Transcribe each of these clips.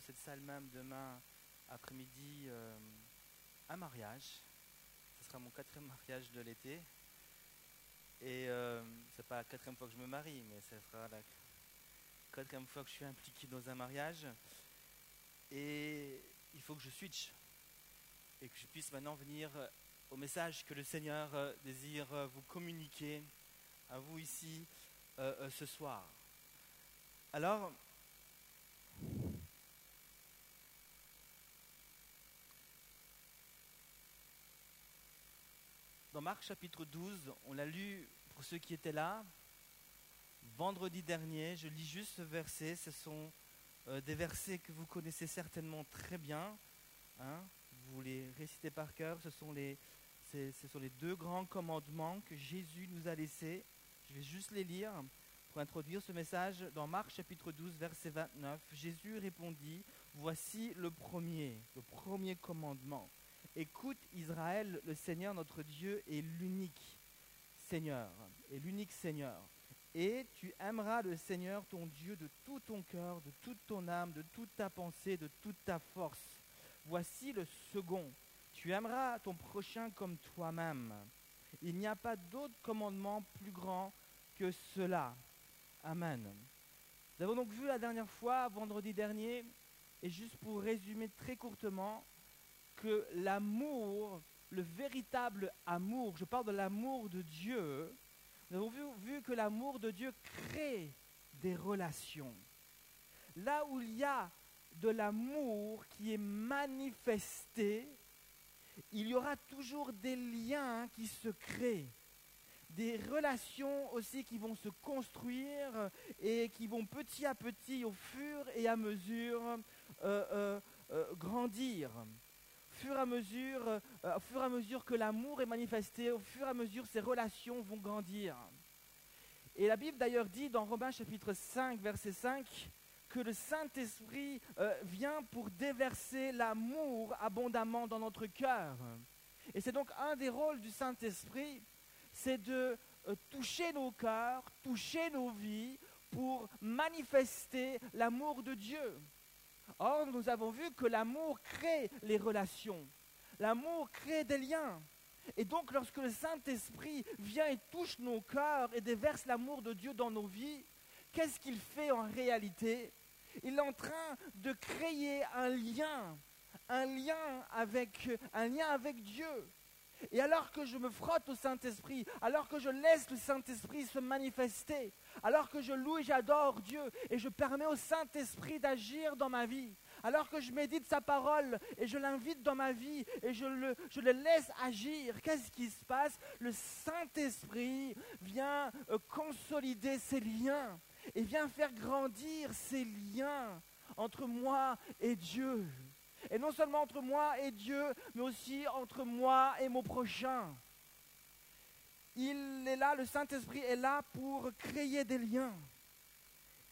cette salle même demain après-midi euh, un mariage. Ce sera mon quatrième mariage de l'été. Et euh, c'est pas la quatrième fois que je me marie, mais ce sera la quatrième fois que je suis impliqué dans un mariage. Et il faut que je switch et que je puisse maintenant venir au message que le Seigneur euh, désire euh, vous communiquer à vous ici euh, ce soir. Alors, dans Marc chapitre 12, on l'a lu pour ceux qui étaient là, vendredi dernier, je lis juste ce verset, ce sont des versets que vous connaissez certainement très bien. Hein vous les récitez par cœur, ce sont les, ce sont les deux grands commandements que Jésus nous a laissés. Je vais juste les lire pour introduire ce message. Dans Marc chapitre 12, verset 29, Jésus répondit, Voici le premier, le premier commandement. Écoute Israël, le Seigneur notre Dieu est l'unique Seigneur, est l'unique Seigneur. Et tu aimeras le Seigneur ton Dieu de tout ton cœur, de toute ton âme, de toute ta pensée, de toute ta force. Voici le second. Tu aimeras ton prochain comme toi-même. Il n'y a pas d'autre commandement plus grand que cela. Amen. Nous avons donc vu la dernière fois, vendredi dernier, et juste pour résumer très courtement, que l'amour, le véritable amour, je parle de l'amour de Dieu, nous avons vu, que l'amour de Dieu crée des relations. Là où il y a de l'amour qui est manifesté, il y aura toujours des liens qui se créent, des relations aussi qui vont se construire et qui vont petit à petit, au fur et à mesure, euh, euh, euh, grandir. Fur à mesure, au fur et à mesure que l'amour est manifesté, au fur et à mesure ces relations vont grandir. Et la Bible d'ailleurs dit dans Romains chapitre 5, verset 5, que le Saint-Esprit euh, vient pour déverser l'amour abondamment dans notre cœur. Et c'est donc un des rôles du Saint-Esprit, c'est de euh, toucher nos cœurs, toucher nos vies pour manifester l'amour de Dieu. Or, nous avons vu que l'amour crée les relations. L'amour crée des liens. Et donc, lorsque le Saint-Esprit vient et touche nos cœurs et déverse l'amour de Dieu dans nos vies, qu'est-ce qu'il fait en réalité? Il est en train de créer un lien, un lien avec, un lien avec Dieu. Et alors que je me frotte au Saint-Esprit, alors que je laisse le Saint-Esprit se manifester, alors que je loue et j'adore Dieu et je permets au Saint-Esprit d'agir dans ma vie, alors que je médite sa parole et je l'invite dans ma vie et je le, je le laisse agir, qu'est-ce qui se passe? Le Saint-Esprit vient euh, consolider ses liens et vient faire grandir ces liens entre moi et Dieu. Et non seulement entre moi et Dieu, mais aussi entre moi et mon prochain. Il est là, le Saint-Esprit est là pour créer des liens.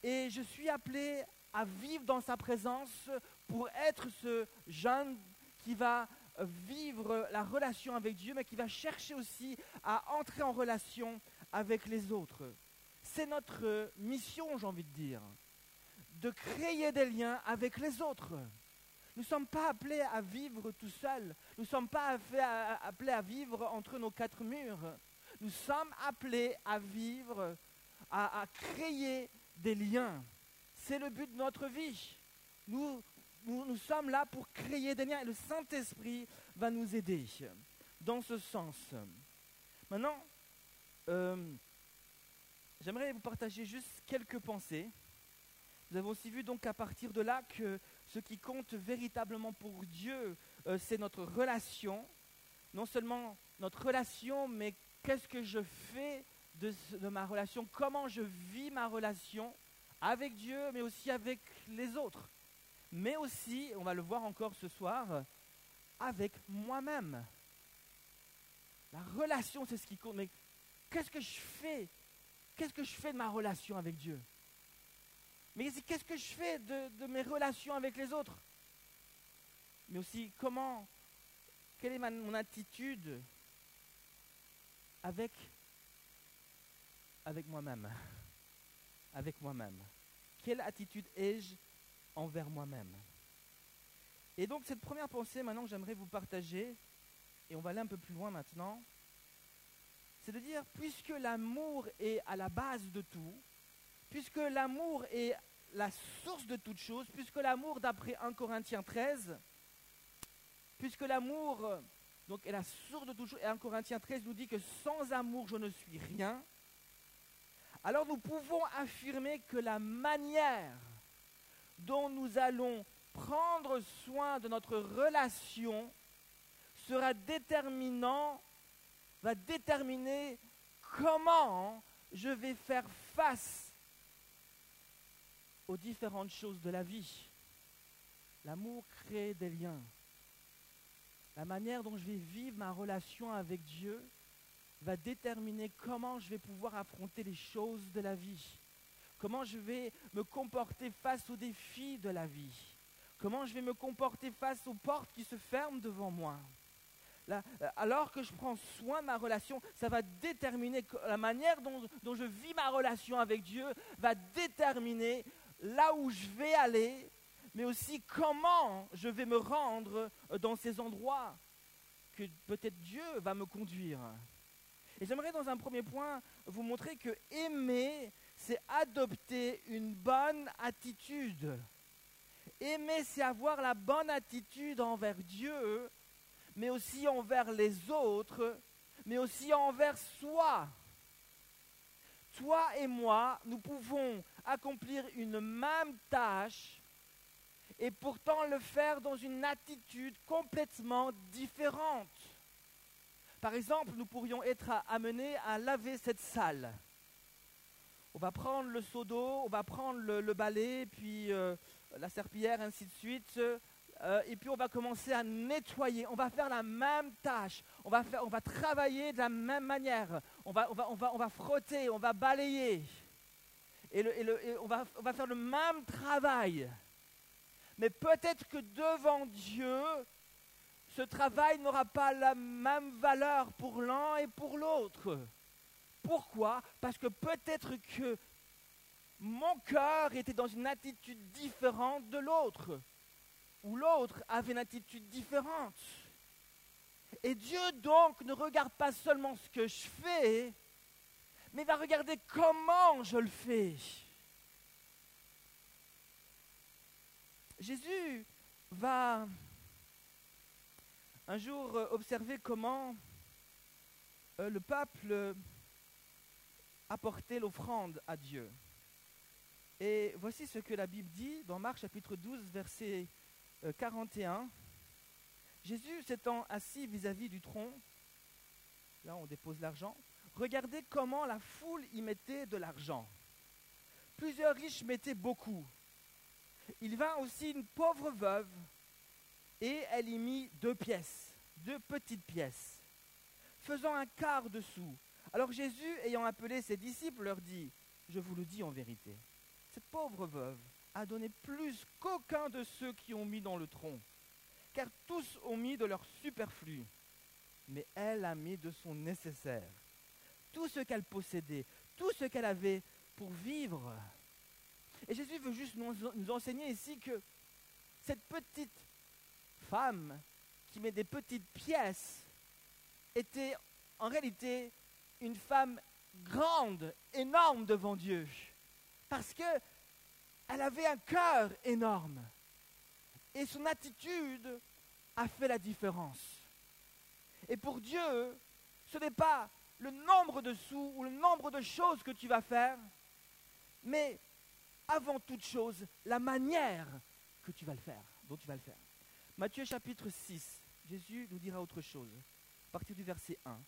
Et je suis appelé à vivre dans sa présence pour être ce jeune qui va vivre la relation avec Dieu, mais qui va chercher aussi à entrer en relation avec les autres c'est notre mission, j'ai envie de dire, de créer des liens avec les autres. Nous ne sommes pas appelés à vivre tout seuls. Nous ne sommes pas appelés à vivre entre nos quatre murs. Nous sommes appelés à vivre, à, créer des liens. C'est le but de notre vie. Nous, nous, sommes là pour créer des liens et le Saint-Esprit va nous aider dans ce sens. Maintenant, euh, J'aimerais vous partager juste quelques pensées. Nous avons aussi vu donc à partir de là que ce qui compte véritablement pour Dieu, euh, c'est notre relation. Non seulement notre relation, mais qu'est-ce que je fais de, ma relation, comment je vis ma relation avec Dieu, mais aussi avec les autres? Mais aussi, on va le voir encore ce soir, avec moi-même. La relation, c'est ce qui compte. Mais qu'est-ce que je fais? Qu'est-ce que je fais de ma relation avec Dieu? Mais qu'est-ce que je fais de, mes relations avec les autres? Mais aussi, comment, quelle est mon attitude avec, avec moi-même Avec moi-même. Quelle attitude ai-je envers moi-même? Et donc cette première pensée maintenant que j'aimerais vous partager, et on va aller un peu plus loin maintenant, c'est de dire, puisque l'amour est à la base de tout, puisque l'amour est la source de toute chose, puisque l'amour, d'après 1 Corinthiens 13, puisque l'amour donc, est la source de chose, et 1 Corinthiens 13 nous dit que sans amour, je ne suis rien, alors nous pouvons affirmer que la manière dont nous allons prendre soin de notre relation sera déterminant, va déterminer comment je vais faire face aux différentes choses de la vie. L'amour crée des liens. La manière dont je vais vivre ma relation avec Dieu va déterminer comment je vais pouvoir affronter les choses de la vie, comment je vais me comporter face aux défis de la vie, comment je vais me comporter face aux portes qui se ferment devant moi. Euh, alors que je prends soin de ma relation, ça va déterminer la manière dont, dont je vis ma relation avec Dieu, va déterminer là où je vais aller, mais aussi comment je vais me rendre dans ces endroits que peut-être Dieu va me conduire. Et j'aimerais dans un premier point vous montrer que aimer, c'est adopter une bonne attitude. Aimer, c'est avoir la bonne attitude envers Dieu, mais aussi envers les autres, mais aussi envers soi. Toi et moi, nous pouvons accomplir une même tâche et pourtant le faire dans une attitude complètement différente. Par exemple, nous pourrions être amenés à laver cette salle. On va prendre le seau d'eau, on va prendre le, balai, puis euh, la serpillière, ainsi de suite. Euh, et puis on va commencer à nettoyer. On va faire la même tâche. On va, travailler de la même manière. On va, frotter, on va balayer. Et, on va faire le même travail. Mais peut-être que devant Dieu, ce travail n'aura pas la même valeur pour l'un et pour l'autre. Pourquoi? Parce que peut-être que mon cœur était dans une attitude différente de l'autre, ou l'autre avait une attitude différente. Et Dieu donc ne regarde pas seulement ce que je fais, mais va regarder comment je le fais. Jésus va un jour euh, observer comment euh, le peuple apportait l'offrande à Dieu. Et voici ce que la Bible dit dans Marc chapitre 12, verset 41. Euh, Jésus s'étant assis vis-à-vis du tronc, là on dépose l'argent, regardez comment la foule y mettait de l'argent. Plusieurs riches mettaient beaucoup. Il vint aussi une pauvre veuve et elle y mit deux pièces, deux petites pièces, faisant un quart de sou. Alors Jésus, ayant appelé ses disciples, leur dit, je vous le dis en vérité, cette pauvre veuve a donné plus qu'aucun de ceux qui ont mis dans le tronc, car tous ont mis de leur superflu, mais elle a mis de son nécessaire, tout ce qu'elle possédait, tout ce qu'elle avait pour vivre. Et Jésus veut juste nous, enseigner ici que cette petite femme qui met des petites pièces était en réalité une femme grande, énorme devant Dieu. Parce que elle avait un cœur énorme. Et son attitude a fait la différence. Et pour Dieu, ce n'est pas le nombre de sous ou le nombre de choses que tu vas faire, mais avant toute chose, la manière que tu vas le faire, dont tu vas le faire. Matthieu chapitre 6, Jésus nous dira autre chose, à partir du verset 1.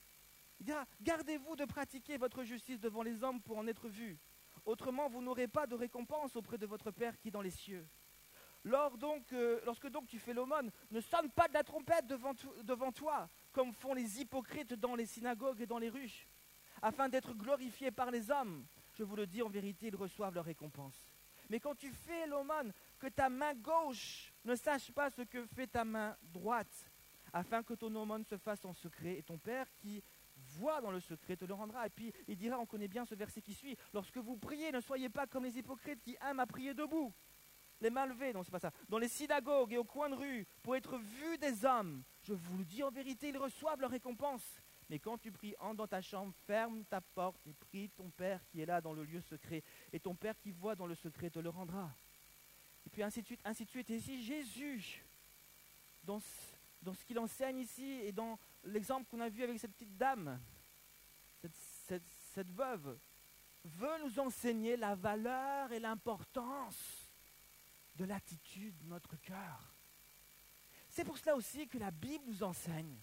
Il dira, gardez-vous de pratiquer votre justice devant les hommes pour en être vus. Autrement, vous n'aurez pas de récompense auprès de votre Père qui est dans les cieux. donc, euh, lorsque donc tu fais l'aumône, ne sonne pas de la trompette devant, devant toi, comme font les hypocrites dans les synagogues et dans les rues, afin d'être glorifiés par les hommes. Je vous le dis en vérité, ils reçoivent leur récompense. Mais quand tu fais l'aumône, que ta main gauche ne sache pas ce que fait ta main droite, afin que ton aumône se fasse en secret, et ton Père qui voit dans le secret te le rendra. Et puis il dira, on connaît bien ce verset qui suit, lorsque vous priez, ne soyez pas comme les hypocrites qui aiment à prier debout. les mains levées, non, c'est pas ça, dans les synagogues et au coin de rue, pour être vus des hommes. Je vous le dis en vérité, ils reçoivent leur récompense. Mais quand tu pries, entre dans ta chambre, ferme ta porte et prie ton Père qui est là dans le lieu secret. Et ton Père qui voit dans le secret te le rendra. Et puis ainsi de suite, ainsi de suite. Et ici, Jésus, dans dans ce qu'il enseigne ici et dans l'exemple qu'on a vu avec cette petite dame, cette, veuve, veut nous enseigner la valeur et l'importance de l'attitude de notre cœur. C'est pour cela aussi que la Bible nous enseigne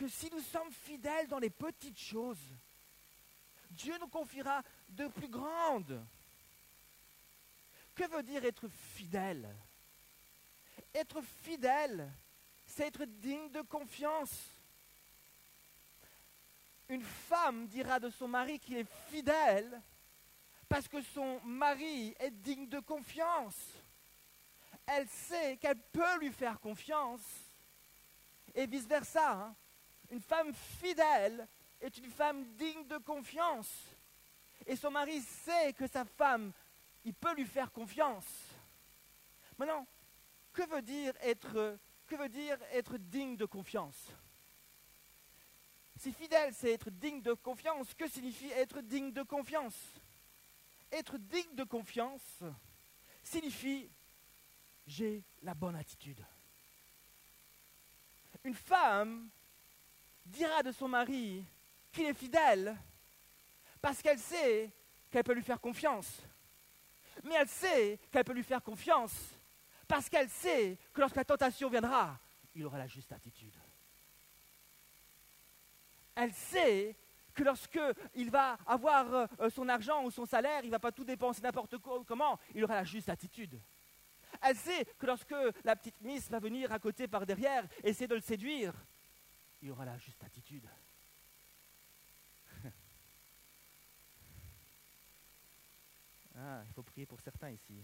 que si nous sommes fidèles dans les petites choses, Dieu nous confiera de plus grandes. Que veut dire être fidèle? Être fidèle, c'est être digne de confiance. Une femme dira de son mari qu'il est fidèle parce que son mari est digne de confiance. Elle sait qu'elle peut lui faire confiance et vice-versa. Hein. Une femme fidèle est une femme digne de confiance. Et son mari sait que sa femme, il peut lui faire confiance. Maintenant, que veut dire être que veut dire être digne de confiance? Si fidèle, c'est être digne de confiance, que signifie être digne de confiance? Être digne de confiance signifie j'ai la bonne attitude. Une femme dira de son mari qu'il est fidèle parce qu'elle sait qu'elle peut lui faire confiance. Mais elle sait qu'elle peut lui faire confiance parce qu'elle sait que lorsque la tentation viendra, il aura la juste attitude. Elle sait que lorsque il va avoir euh, son argent ou son salaire, il ne va pas tout dépenser n'importe comment, il aura la juste attitude. Elle sait que lorsque la petite Miss va venir à côté par derrière, essayer de le séduire, il aura la juste attitude. ah, il faut prier pour certains ici.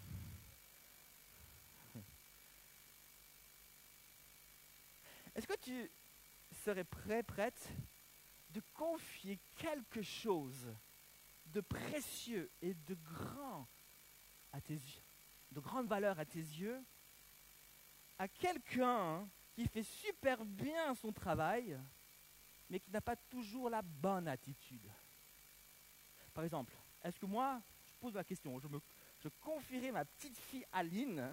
Est-ce que tu serais prêt, prête, de confier quelque chose de précieux et de grand à tes yeux, de grande valeur à tes yeux, à quelqu'un qui fait super bien son travail, mais qui n'a pas toujours la bonne attitude. Par exemple, est-ce que moi, je pose la question, je, me, je confierais ma petite fille Aline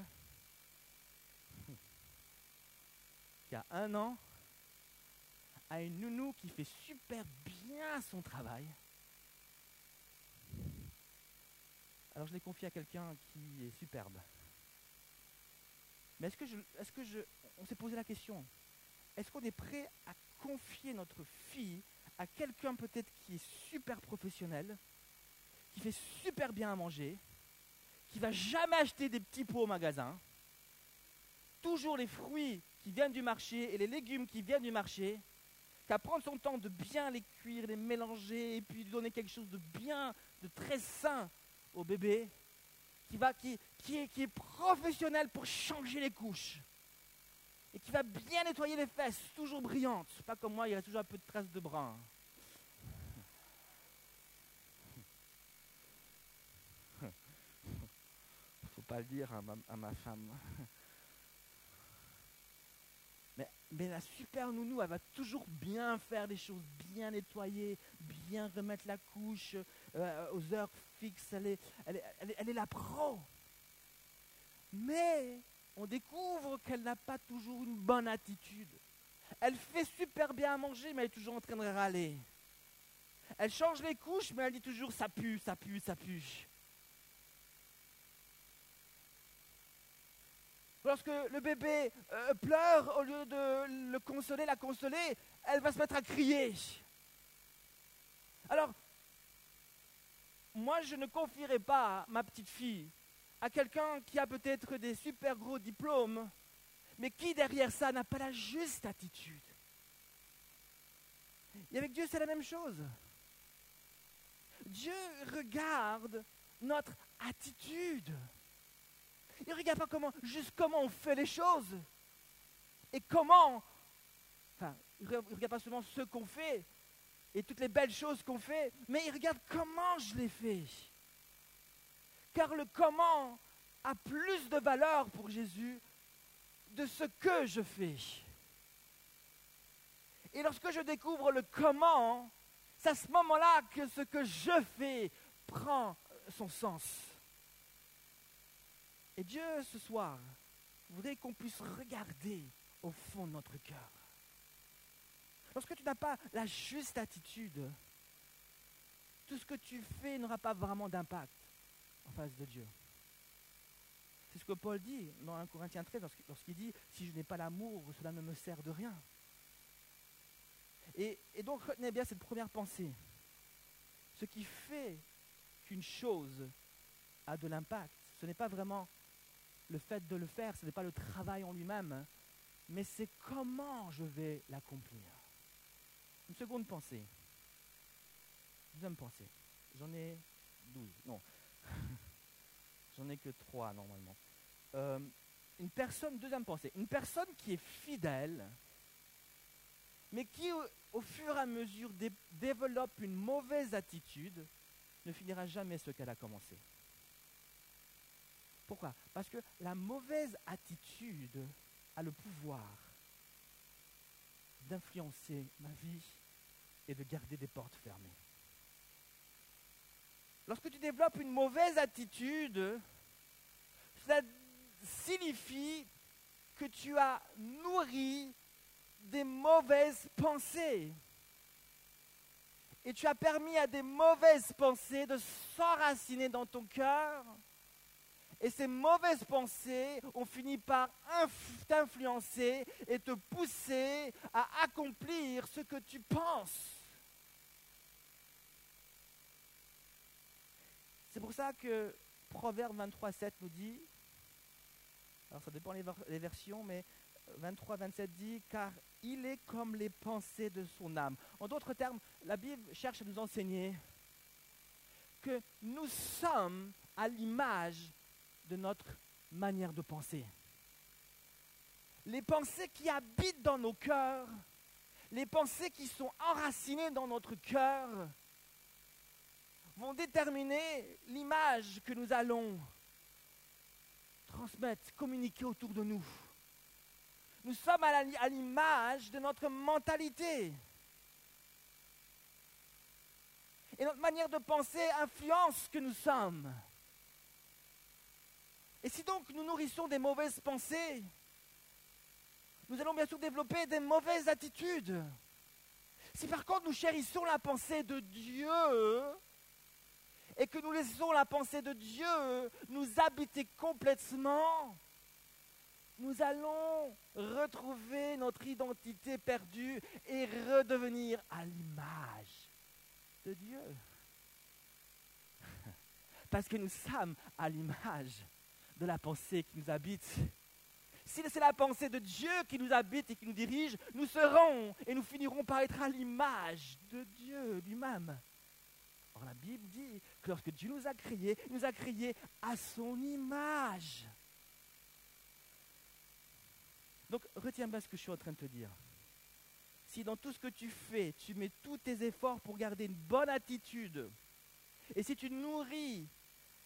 y a un an à une nounou qui fait super bien son travail. Alors je l'ai confié à quelqu'un qui est superbe. Mais est-ce que je, est-ce on s'est posé la question, est-ce qu'on est prêt à confier notre fille à quelqu'un peut-être qui est super professionnel, qui fait super bien à manger, qui va jamais acheter des petits pots au magasin, toujours les fruits qui viennent du marché et les légumes qui viennent du marché, qu'à prendre son temps de bien les cuire, les mélanger et puis donner quelque chose de bien, de très sain au bébé, qui, va, qui, qui, est, qui est professionnel pour changer les couches et qui va bien nettoyer les fesses, toujours brillantes, pas comme moi, il y a toujours un peu de traces de brun. Faut pas le dire à ma femme. Mais la super nounou, elle va toujours bien faire les choses, bien nettoyer, bien remettre la couche euh, aux heures fixes. Elle est, elle, est, elle est la pro. Mais on découvre qu'elle n'a pas toujours une bonne attitude. Elle fait super bien à manger, mais elle est toujours en train de râler. Elle change les couches, mais elle dit toujours ça pue, ça pue, ça pue. Lorsque le bébé euh, pleure, au lieu de le consoler, la consoler, elle va se mettre à crier. Alors, moi, je ne confierai pas ma petite fille à quelqu'un qui a peut-être des super gros diplômes, mais qui derrière ça n'a pas la juste attitude. Et avec Dieu, c'est la même chose. Dieu regarde notre attitude. Il ne regarde pas comment, juste comment on fait les choses. Et comment, enfin, il ne regarde pas seulement ce qu'on fait et toutes les belles choses qu'on fait, mais il regarde comment je les fais. Car le comment a plus de valeur pour Jésus de ce que je fais. Et lorsque je découvre le comment, c'est à ce moment-là que ce que je fais prend son sens. Et Dieu, ce soir, voudrait qu'on puisse regarder au fond de notre cœur. Lorsque tu n'as pas la juste attitude, tout ce que tu fais n'aura pas vraiment d'impact en face de Dieu. C'est ce que Paul dit dans 1 Corinthiens 13 lorsqu'il dit Si je n'ai pas l'amour, cela ne me sert de rien. Et, et donc retenez bien cette première pensée. Ce qui fait qu'une chose a de l'impact, ce n'est pas vraiment le fait de le faire, ce n'est pas le travail en lui-même, mais c'est comment je vais l'accomplir. Une seconde pensée. Deuxième pensée. J'en ai douze. Non. J'en ai que trois normalement. Euh, une personne, deuxième pensée, une personne qui est fidèle, mais qui au, fur et à mesure développe une mauvaise attitude, ne finira jamais ce qu'elle a commencé. Pourquoi? Parce que la mauvaise attitude a le pouvoir d'influencer ma vie et de garder des portes fermées. Lorsque tu développes une mauvaise attitude, ça signifie que tu as nourri des mauvaises pensées. Et tu as permis à des mauvaises pensées de s'enraciner dans ton cœur. Et ces mauvaises pensées ont fini par t'influencer et te pousser à accomplir ce que tu penses. C'est pour ça que Proverbe 23, 7 nous dit, alors ça dépend les, versions, mais 23, 27 dit, car il est comme les pensées de son âme. En d'autres termes, la Bible cherche à nous enseigner que nous sommes à l'image de notre manière de penser. Les pensées qui habitent dans nos cœurs, les pensées qui sont enracinées dans notre cœur, vont déterminer l'image que nous allons transmettre, communiquer autour de nous. Nous sommes à l'image de notre mentalité. Et notre manière de penser influence ce que nous sommes. Et si donc nous nourrissons des mauvaises pensées, nous allons bien sûr développer des mauvaises attitudes. Si par contre nous chérissons la pensée de Dieu, et que nous laissons la pensée de Dieu nous habiter complètement, nous allons retrouver notre identité perdue et redevenir à l'image de Dieu. Parce que nous sommes à l'image de la pensée qui nous habite. Si c'est la pensée de Dieu qui nous habite et qui nous dirige, nous serons et nous finirons par être à l'image de Dieu lui-même. Or, la Bible dit que lorsque Dieu nous a créés, il nous a créés à son image. Donc, retiens bien ce que je suis en train de te dire. Si dans tout ce que tu fais, tu mets tous tes efforts pour garder une bonne attitude, et si tu nourris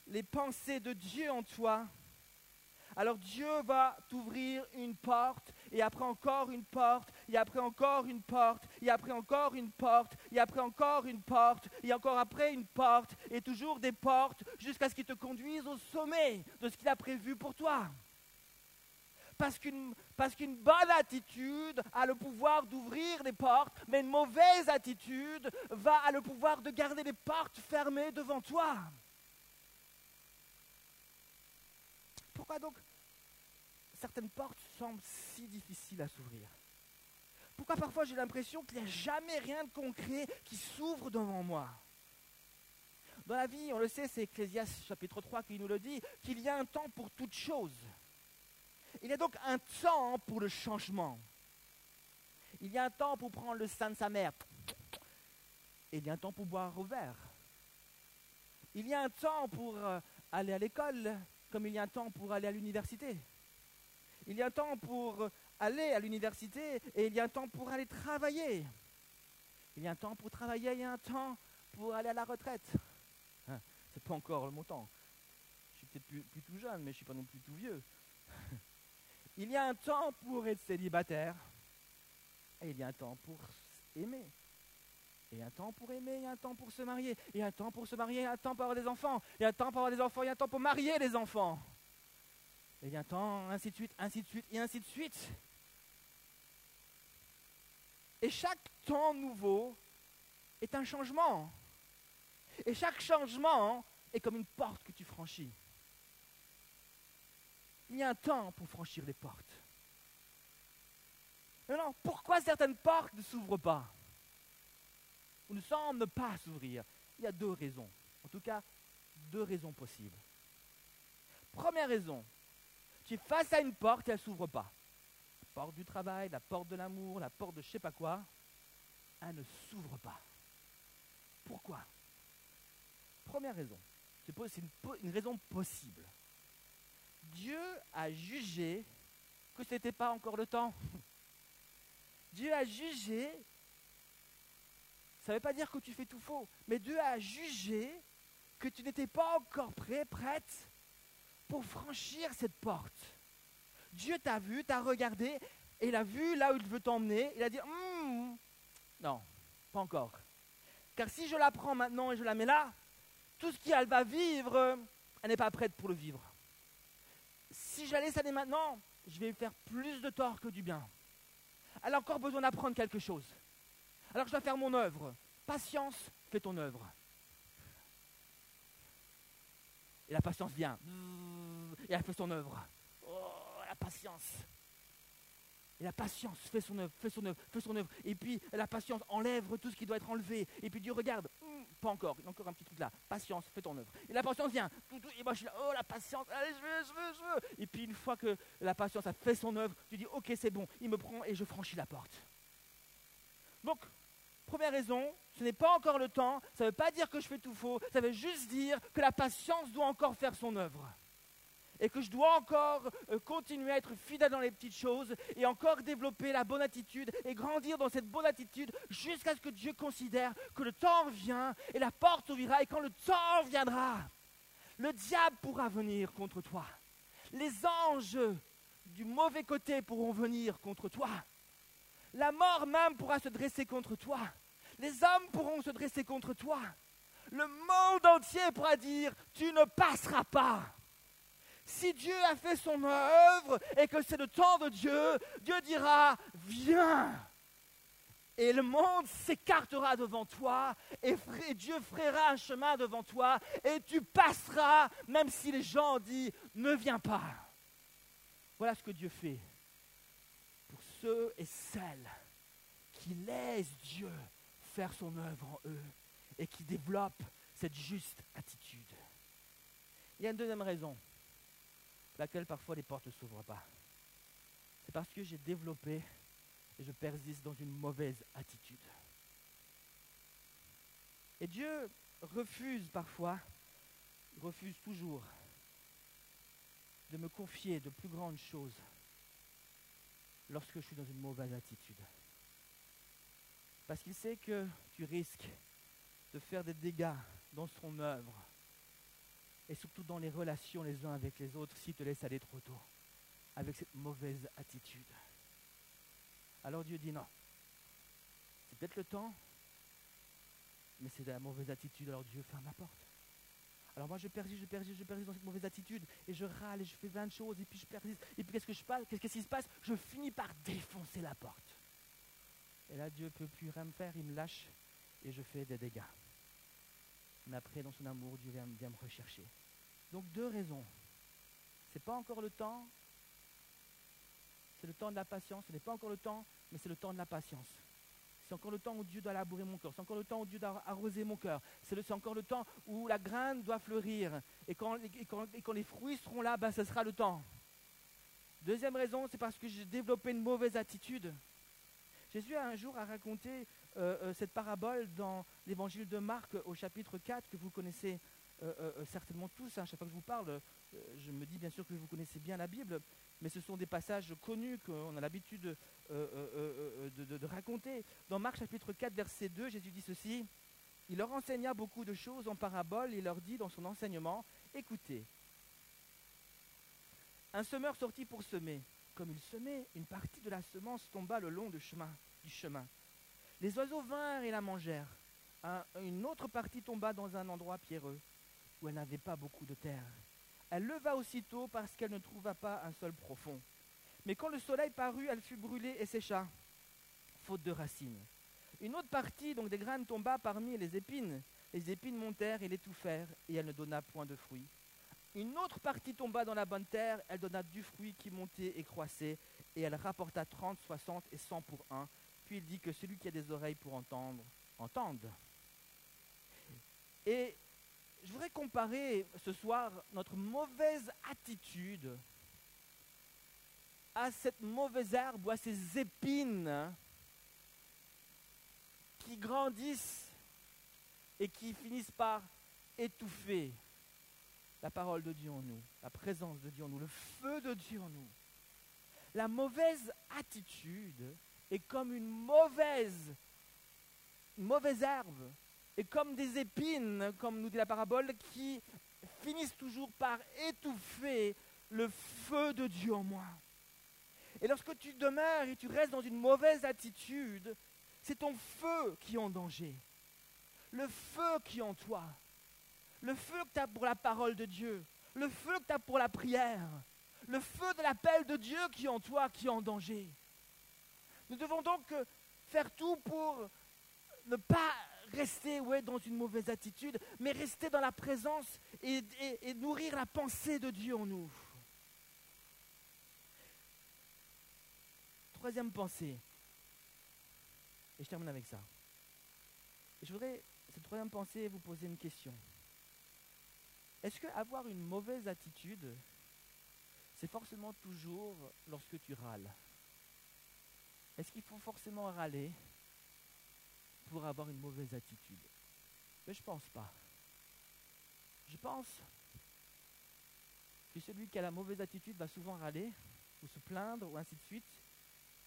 les pensées de Dieu en toi, alors Dieu va t'ouvrir une porte, et après encore une porte, et après encore une porte, et après encore une porte, et après encore une porte, et encore après une porte, et toujours des portes, jusqu'à ce qu'il te conduise au sommet de ce qu'il a prévu pour toi. Parce qu'une, bonne attitude a le pouvoir d'ouvrir les portes, mais une mauvaise attitude va a le pouvoir de garder les portes fermées devant toi. Pourquoi donc certaines portes semblent si difficiles à s'ouvrir? Pourquoi parfois j'ai l'impression qu'il n'y a jamais rien de concret qui s'ouvre devant moi? Dans la vie, on le sait, c'est Ecclésias chapitre 3 qui nous le dit, qu'il y a un temps pour toute chose. Il y a donc un temps pour le changement. Il y a un temps pour prendre le sein de sa mère. Et il y a un temps pour boire au verre. Il y a un temps pour euh, aller à l'école, comme il y a un temps pour aller à l'université. Il y a un temps pour aller à l'université et il y a un temps pour aller travailler. Il y a un temps pour travailler, a un temps pour aller à la retraite. Hein, c'est pas encore le temps. Je suis peut-être plus, plus tout jeune, mais je suis pas non plus tout vieux. il y a un temps pour être célibataire et il y a un temps pour aimer. Et un temps pour aimer, il y a un temps pour se marier. Et un temps pour se marier, il y a un temps pour avoir des enfants. Il y a un temps pour avoir des enfants, il y a un temps pour marier les enfants. Et il y a un temps, ainsi de suite, ainsi de suite, et ainsi de suite. Et chaque temps nouveau est un changement. Et chaque changement est comme une porte que tu franchis. Il y a un temps pour franchir les portes. Maintenant, pourquoi certaines portes ne s'ouvrent pas? Ou ne semblent ne pas s'ouvrir Il y a deux raisons. En tout cas, deux raisons possibles. Première raison, tu es face à une porte et elle ne s'ouvre pas. La porte du travail, la porte de l'amour, la porte de je ne sais pas quoi, elle ne s'ouvre pas. Pourquoi? Première raison, c'est une raison possible. Dieu a jugé que ce n'était pas encore le temps. Dieu a jugé, ça ne veut pas dire que tu fais tout faux, mais Dieu a jugé que tu n'étais pas encore prêt, prête pour franchir cette porte. Dieu t'a vu, t'a regardé, et il a vu là où il veut t'emmener. Il a dit, hum, non, pas encore. Car si je la prends maintenant et je la mets là, tout ce qu'elle va vivre, elle n'est pas prête pour le vivre. Si j'allais laisse aller maintenant, je vais faire plus de tort que du bien. Elle a encore besoin d'apprendre quelque chose. Alors je dois faire mon œuvre. Patience, fais ton œuvre. Et la patience vient. Et elle fait son œuvre. Oh, la patience. Et la patience fait son œuvre, fait son œuvre, fait son œuvre. Et puis la patience enlève tout ce qui doit être enlevé. Et puis Dieu regarde, hmm, pas encore, il y a encore un petit truc là. Patience, fais ton œuvre. Et la patience vient. et moi je suis là, oh la patience, allez, je veux, je veux, je veux. Et puis une fois que la patience a fait son œuvre, tu dis, ok, c'est bon, il me prend et je franchis la porte. Donc, première raison, ce n'est pas encore le temps. Ça ne veut pas dire que je fais tout faux. Ça veut juste dire que la patience doit encore faire son œuvre et que je dois encore euh, continuer à être fidèle dans les petites choses et encore développer la bonne attitude et grandir dans cette bonne attitude jusqu'à ce que Dieu considère que le temps vient et la porte ouvrira et quand le temps viendra, le diable pourra venir contre toi. Les anges du mauvais côté pourront venir contre toi. La mort même pourra se dresser contre toi. Les hommes pourront se dresser contre toi. Le monde entier pourra dire, tu ne passeras pas. Si Dieu a fait son œuvre et que c'est le temps de Dieu, Dieu dira, viens. Et le monde s'écartera devant toi et Dieu fera un chemin devant toi et tu passeras même si les gens disent, ne viens pas. Voilà ce que Dieu fait ceux et qui laissent Dieu faire son œuvre en eux et qui développent cette juste attitude. Il y a une deuxième raison laquelle parfois les portes ne s'ouvrent pas. C'est parce que j'ai développé et je persiste dans une mauvaise attitude. Et Dieu refuse parfois, refuse toujours de me confier de plus grandes choses lorsque je suis dans une mauvaise attitude. Parce qu'il sait que tu risques de faire des dégâts dans son œuvre et surtout dans les relations les uns avec les autres s'ils te laissent aller trop tôt, avec cette mauvaise attitude. Alors Dieu dit non. C'est peut-être le temps, mais c'est de la mauvaise attitude, alors Dieu ferme la porte. Alors moi je persiste, je persiste, je persiste dans cette mauvaise attitude, et je râle, et je fais plein de choses, et puis je persiste, et puis qu'est-ce que je passe, qu'est-ce qui se passe? Je finis par défoncer la porte. Et là Dieu ne peut plus rien me faire, il me lâche, et je fais des dégâts mais après, dans son amour, Dieu vient, me rechercher. Donc deux raisons. Ce n'est pas encore le temps, c'est le temps de la patience. Ce n'est pas encore le temps, mais c'est le temps de la patience. C'est encore le temps où Dieu doit labourer mon cœur. C'est encore le temps où Dieu doit arroser mon cœur. C'est encore le temps où la graine doit fleurir. Et quand, les fruits seront là, ben, ce sera le temps. Deuxième raison, c'est parce que j'ai développé une mauvaise attitude. Jésus a un jour à raconter euh, euh, cette parabole dans l'évangile de Marc au chapitre 4 que vous connaissez euh, certainement tous. À hein. chaque fois que je vous parle, je me dis bien sûr que vous connaissez bien la Bible, mais ce sont des passages connus qu'on a l'habitude de, raconter. Dans Marc chapitre 4, verset 2, Jésus dit ceci. Il leur enseigna beaucoup de choses en parabole et leur dit dans son enseignement, écoutez, Un semeur sortit pour semer. Comme il semait, une partie de la semence tomba le long du chemin. Du chemin. Les oiseaux vinrent et la mangèrent. une autre partie tomba dans un endroit pierreux, où elle n'avait pas beaucoup de terre. Elle leva aussitôt parce qu'elle ne trouva pas un sol profond. Mais quand le soleil parut, elle fut brûlée et sécha, faute de racines. Une autre partie, donc des graines, tomba parmi les épines. Les épines montèrent et l'étouffèrent, et elle ne donna point de fruits. Une autre partie tomba dans la bonne terre, elle donna du fruit qui montait et croissait, et elle rapporta trente, soixante et cent pour un. Puis il dit que celui qui a des oreilles pour entendre, entende. Et je voudrais comparer ce soir notre mauvaise attitude à cette mauvaise herbe ou à ces épines qui grandissent et qui finissent par étouffer la parole de Dieu en nous, la présence de Dieu en nous, le feu de Dieu en nous. La mauvaise attitude est comme une mauvaise, une mauvaise herbe et comme des épines, comme nous dit la parabole, qui finissent toujours par étouffer le feu de Dieu en moi. Et lorsque tu demeures et tu restes dans une mauvaise attitude, c'est ton feu qui est en danger. Le feu qui est en toi. Le feu que tu as pour la parole de Dieu. Le feu que tu as pour la prière. Le feu de l'appel de Dieu qui est en toi, qui est en danger. Nous devons donc faire tout pour ne pas rester ouais, dans une mauvaise attitude, mais rester dans la présence et, nourrir la pensée de Dieu en nous. Troisième pensée. Et je termine avec ça. je voudrais, cette troisième pensée, vous poser une question. Est-ce que avoir une mauvaise attitude, c'est forcément toujours lorsque tu râles? Est-ce qu'il faut forcément râler pour avoir une mauvaise attitude. Mais je ne pense pas. Je pense que celui qui a la mauvaise attitude va souvent râler, ou se plaindre, ou ainsi de suite,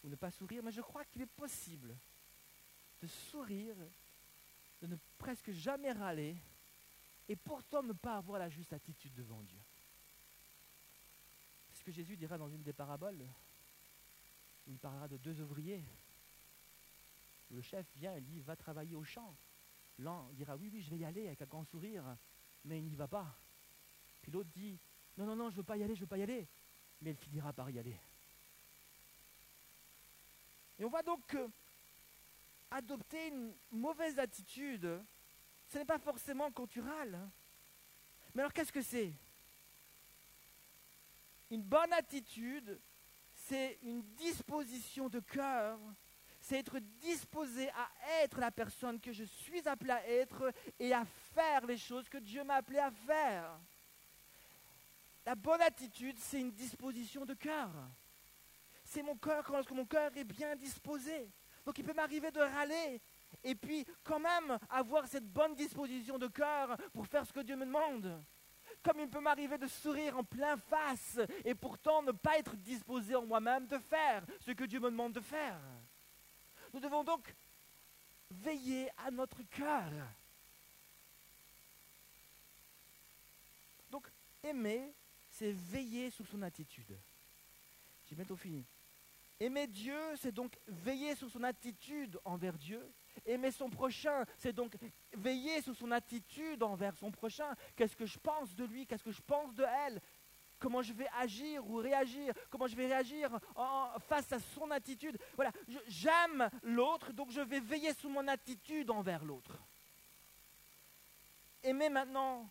ou ne pas sourire. Mais je crois qu'il est possible de sourire, de ne presque jamais râler, et pourtant ne pas avoir la juste attitude devant Dieu. Ce que Jésus dira dans une des paraboles. Il parlera de deux ouvriers le chef vient et dit va travailler au champ. L'un dira oui, oui, je vais y aller avec un grand sourire, mais il n'y va pas. Puis l'autre dit non, non, non, je ne veux pas y aller, je ne veux pas y aller. Mais il finira par y aller. Et on voit donc que adopter une mauvaise attitude, ce n'est pas forcément quand tu râles. Mais alors qu'est-ce que c'est? Une bonne attitude, c'est une disposition de cœur c'est être disposé à être la personne que je suis appelé à être et à faire les choses que Dieu m'a appelé à faire. La bonne attitude, c'est une disposition de cœur. C'est mon cœur lorsque mon cœur est bien disposé. Donc il peut m'arriver de râler et puis quand même avoir cette bonne disposition de cœur pour faire ce que Dieu me demande. Comme il peut m'arriver de sourire en plein face et pourtant ne pas être disposé en moi-même de faire ce que Dieu me demande de faire. Nous devons donc veiller à notre cœur. Donc, aimer, c'est veiller sur son attitude. J'ai bientôt fini. Aimer Dieu, c'est donc veiller sur son attitude envers Dieu. Aimer son prochain, c'est donc veiller sur son attitude envers son prochain. Qu'est-ce que je pense de lui? Qu'est-ce que je pense de elle? Comment je vais agir ou réagir, comment je vais réagir face à son attitude. Voilà, j'aime l'autre, donc je vais veiller sur mon attitude envers l'autre. Aimer maintenant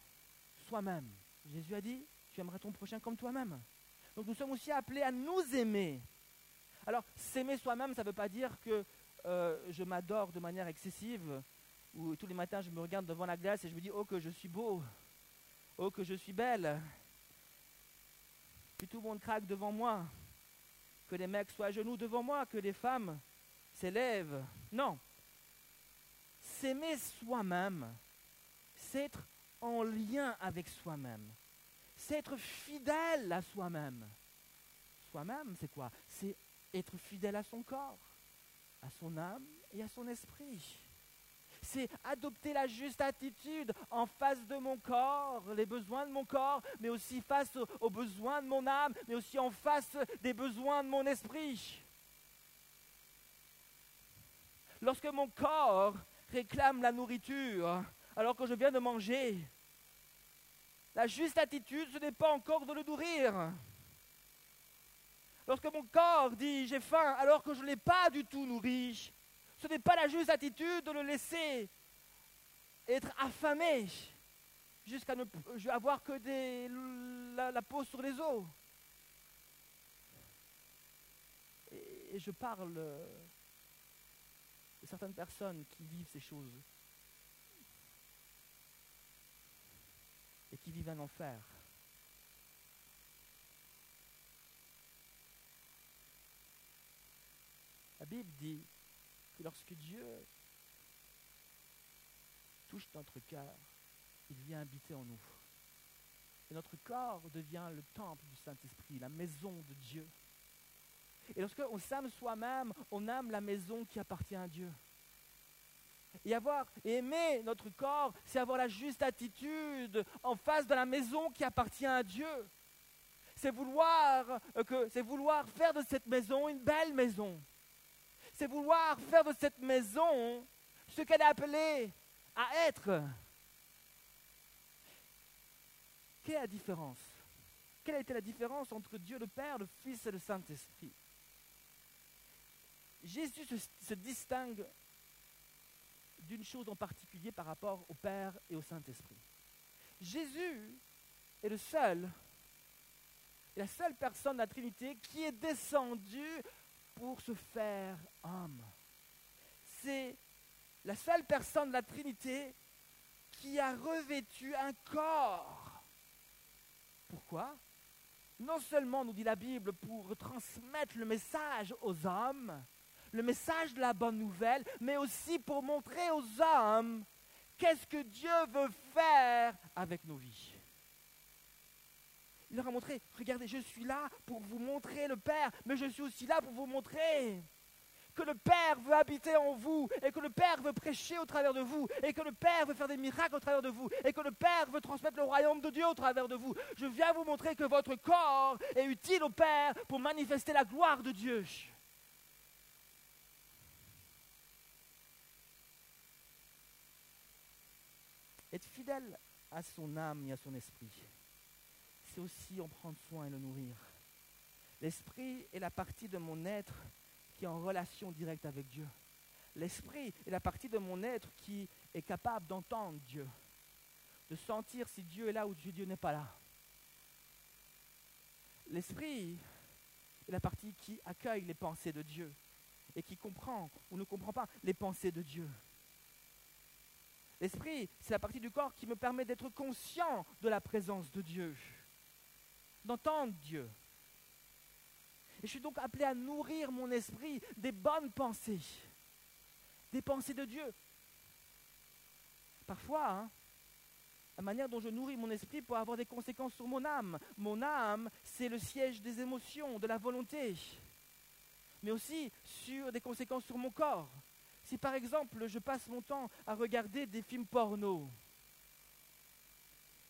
soi-même. Jésus a dit, tu aimeras ton prochain comme toi-même. Donc nous sommes aussi appelés à nous aimer. Alors, s'aimer soi-même, ça ne veut pas dire que euh, je m'adore de manière excessive, ou tous les matins je me regarde devant la glace et je me dis, oh que je suis beau, oh que je suis belle, que tout le monde craque devant moi, que les mecs soient à genoux devant moi, que les femmes s'élèvent. Non. S'aimer soi-même, c'est être en lien avec soi-même. C'est être fidèle à soi-même. Soi-même, c'est quoi? C'est être fidèle à son corps, à son âme et à son esprit. C'est adopter la juste attitude en face de mon corps, les besoins de mon corps, mais aussi face aux besoins de mon âme, mais aussi en face des besoins de mon esprit. Lorsque mon corps réclame la nourriture alors que je viens de manger, la juste attitude, ce n'est pas encore de le nourrir. Lorsque mon corps dit j'ai faim alors que je ne l'ai pas du tout nourri, ce n'est pas la juste attitude de le laisser être affamé jusqu'à ne avoir que la, peau sur les os. Et, et je parle de certaines personnes qui vivent ces choses et qui vivent un enfer. La Bible dit que lorsque Dieu touche notre cœur, il vient habiter en nous. Et notre corps devient le temple du Saint-Esprit, la maison de Dieu. Et lorsqu'on s'aime soi-même, on aime la maison qui appartient à Dieu. Et avoir aimer notre corps, c'est avoir la juste attitude en face de la maison qui appartient à Dieu. C'est vouloir euh, que c'est vouloir faire de cette maison une belle maison. C'est vouloir faire de cette maison ce qu'elle est appelée à être. Quelle est la différence? Quelle a été la différence entre Dieu le Père, le Fils et le Saint-Esprit? Jésus se distingue d'une chose en particulier par rapport au Père et au Saint-Esprit. Jésus est le seul, la seule personne de la Trinité qui est descendue pour se faire homme. C'est la seule personne de la Trinité qui a revêtu un corps. Pourquoi? Non seulement, nous dit la Bible, pour transmettre le message aux hommes, le message de la bonne nouvelle, mais aussi pour montrer aux hommes qu'est-ce que Dieu veut faire avec nos vies. Il leur a montré, regardez, je suis là pour vous montrer le Père, mais je suis aussi là pour vous montrer que le Père veut habiter en vous, et que le Père veut prêcher au travers de vous, et que le Père veut faire des miracles au travers de vous, et que le Père veut transmettre le royaume de Dieu au travers de vous. Je viens vous montrer que votre corps est utile au Père pour manifester la gloire de Dieu. Être fidèle à son âme et à son esprit, c'est aussi en prendre soin et le nourrir. L'esprit est la partie de mon être qui est en relation directe avec Dieu. L'esprit est la partie de mon être qui est capable d'entendre Dieu, de sentir si Dieu est là ou si Dieu n'est pas là. L'esprit est la partie qui accueille les pensées de Dieu et qui comprend ou ne comprend pas les pensées de Dieu. L'esprit, c'est la partie du corps qui me permet d'être conscient de la présence de Dieu, d'entendre Dieu. Et je suis donc appelé à nourrir mon esprit des bonnes pensées, des pensées de Dieu. Parfois, hein, la manière dont je nourris mon esprit peut avoir des conséquences sur mon âme. Mon âme, c'est le siège des émotions, de la volonté, mais aussi sur des conséquences sur mon corps. Si par exemple je passe mon temps à regarder des films porno,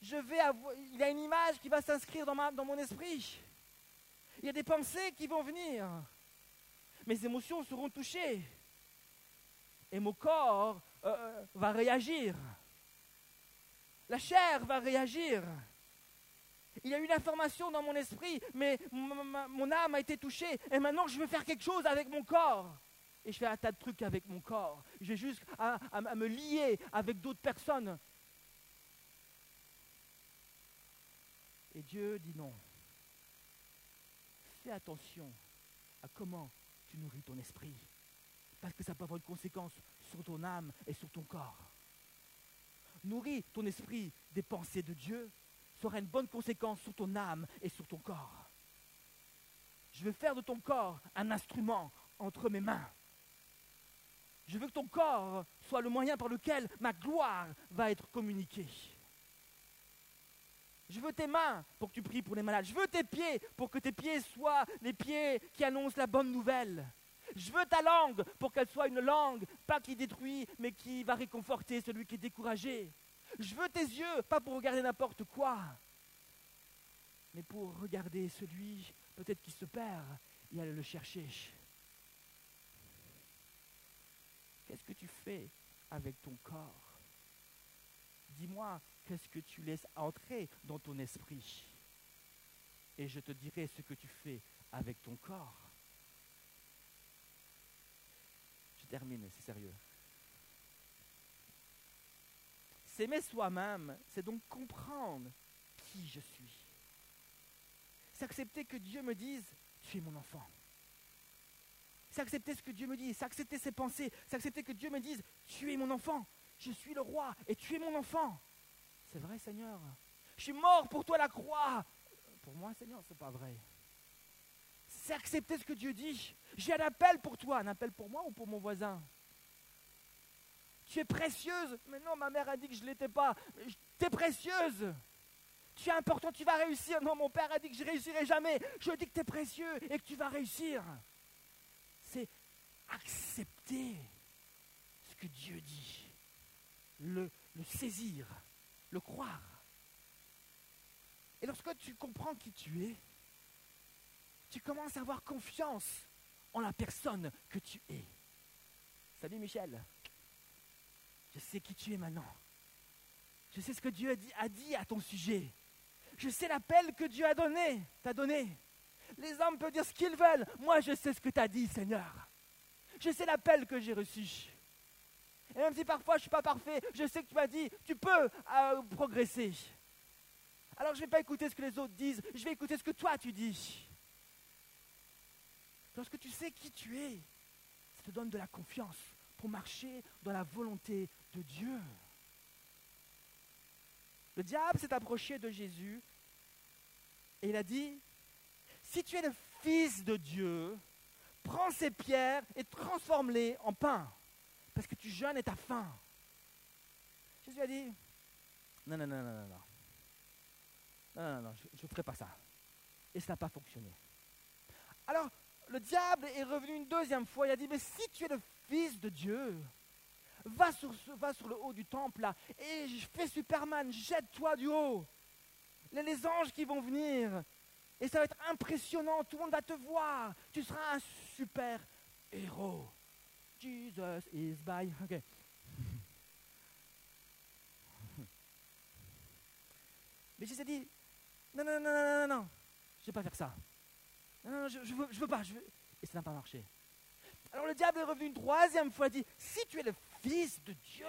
je vais avoir, il y a une image qui va s'inscrire dans, dans mon esprit. Il y a des pensées qui vont venir. Mes émotions seront touchées. Et mon corps euh, euh, va réagir. La chair va réagir. Il y a une information dans mon esprit, mais mon âme a été touchée. Et maintenant, je veux faire quelque chose avec mon corps et je fais un tas de trucs avec mon corps. J'ai juste à me lier avec d'autres personnes. Et Dieu dit non. Fais attention à comment tu nourris ton esprit. Parce que ça peut avoir une conséquence sur ton âme et sur ton corps. Nourris ton esprit des pensées de Dieu, ça aura une bonne conséquence sur ton âme et sur ton corps. Je veux faire de ton corps un instrument entre mes mains. Je veux que ton corps soit le moyen par lequel ma gloire va être communiquée. Je veux tes mains pour que tu pries pour les malades. Je veux tes pieds pour que tes pieds soient les pieds qui annoncent la bonne nouvelle. Je veux ta langue pour qu'elle soit une langue, pas qui détruit, mais qui va réconforter celui qui est découragé. Je veux tes yeux, pas pour regarder n'importe quoi, mais pour regarder celui peut-être qui se perd et aller le chercher. Qu'est-ce que tu fais avec ton corps? Dis-moi, qu'est-ce que tu laisses entrer dans ton esprit Et je te dirai ce que tu fais avec ton corps. Je termine, c'est sérieux. S'aimer soi-même, c'est donc comprendre qui je suis. C'est accepter que Dieu me dise, tu es mon enfant. C'est accepter ce que Dieu me dit, c'est accepter ses pensées, c'est accepter que Dieu me dise, tu es mon enfant, je suis le roi et tu es mon enfant. C'est vrai Seigneur, je suis mort pour toi la croix. Pour moi Seigneur, c'est pas vrai. C'est accepter ce que Dieu dit. J'ai un appel pour toi, un appel pour moi ou pour mon voisin? Tu es précieuse. Mais non, ma mère a dit que je ne l'étais pas. Tu es précieuse. Tu es important, tu vas réussir. Non, mon père a dit que je ne réussirai jamais. Je dis que tu es précieux et que tu vas réussir c'est accepter ce que Dieu dit, le saisir, le croire. Et lorsque tu comprends qui tu es, tu commences à avoir confiance en la personne que tu es. Salut Michel. Je sais qui tu es maintenant. Je sais ce que Dieu a dit, à ton sujet. Je sais l'appel que Dieu a donné, t'a donné. Les hommes peuvent dire ce qu'ils veulent. Moi, je sais ce que tu as dit, Seigneur. Je sais l'appel que j'ai reçu. Et même si parfois je ne suis pas parfait, je sais que tu m'as dit, tu peux euh, progresser. Alors je ne vais pas écouter ce que les autres disent, je vais écouter ce que toi tu dis. Lorsque tu sais qui tu es, ça te donne de la confiance pour marcher dans la volonté de Dieu. Le diable s'est approché de Jésus et il a dit, si tu es le Fils de Dieu, prends ces pierres et transforme-les en pain, parce que tu jeûnes et tu as faim. Jésus a dit, non, non, non, non, non, non. Non, non, non, je ne ferai pas ça. Et ça n'a pas fonctionné. Alors, le diable est revenu une deuxième fois. Il a dit, mais si tu es le Fils de Dieu, va sur, va sur le haut du temple là, et fais Superman, jette-toi du haut. les anges qui vont venir, et ça va être impressionnant, tout le monde va te voir. Tu seras un super héros. Jesus is by. Mais Jésus a dit, non, non, non, non, non, non, je ne vais pas faire ça. Non, non, je, ne veux, pas. Je veux... Et ça n'a pas marché. Alors le diable est revenu une troisième fois, dit, si tu es le Fils de Dieu,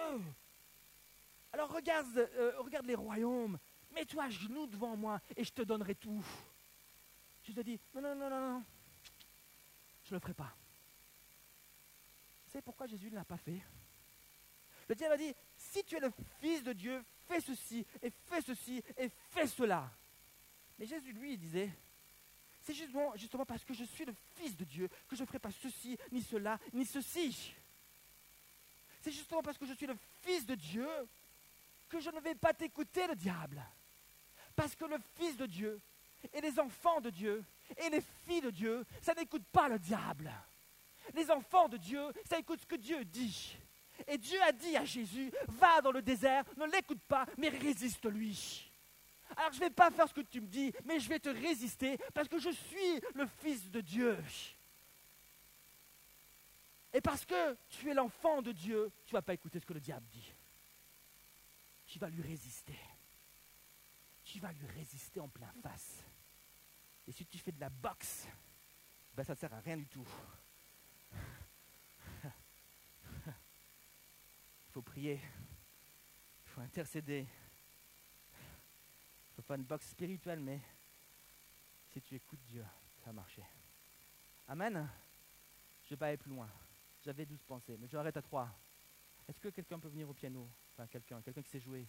alors regarde, euh, regarde les royaumes, mets-toi à genoux devant moi et je te donnerai tout. Jésus a dit, non, non, non, non, non, je ne le ferai pas. Savez pourquoi Jésus ne l'a pas fait Le diable a dit, si tu es le Fils de Dieu, fais ceci, et fais ceci, et fais cela. Mais Jésus, lui, disait, c'est justement, justement parce que je suis le Fils de Dieu que je ne ferai pas ceci, ni cela, ni ceci. C'est justement parce que je suis le Fils de Dieu que je ne vais pas t'écouter, le diable. Parce que le Fils de Dieu, et les enfants de Dieu et les filles de Dieu, ça n'écoute pas le diable. Les enfants de Dieu, ça écoute ce que Dieu dit. Et Dieu a dit à Jésus, va dans le désert, ne l'écoute pas, mais résiste-lui. Alors je ne vais pas faire ce que tu me dis, mais je vais te résister parce que je suis le Fils de Dieu. Et parce que tu es l'enfant de Dieu, tu ne vas pas écouter ce que le diable dit. Tu vas lui résister. Tu vas lui résister en plein face. Et si tu fais de la boxe, ben ça ne sert à rien du tout. Il faut prier, il faut intercéder. Il faut pas une boxe spirituelle, mais si tu écoutes Dieu, ça va marcher. Amen. Je ne vais pas aller plus loin. J'avais douze pensées, mais je arrête à trois. Est-ce que quelqu'un peut venir au piano? Enfin, quelqu'un, quelqu'un qui sait jouer.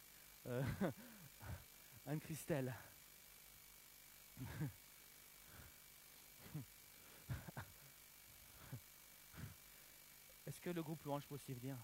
Euh, Anne-Christelle. que le groupe louange peut aussi venir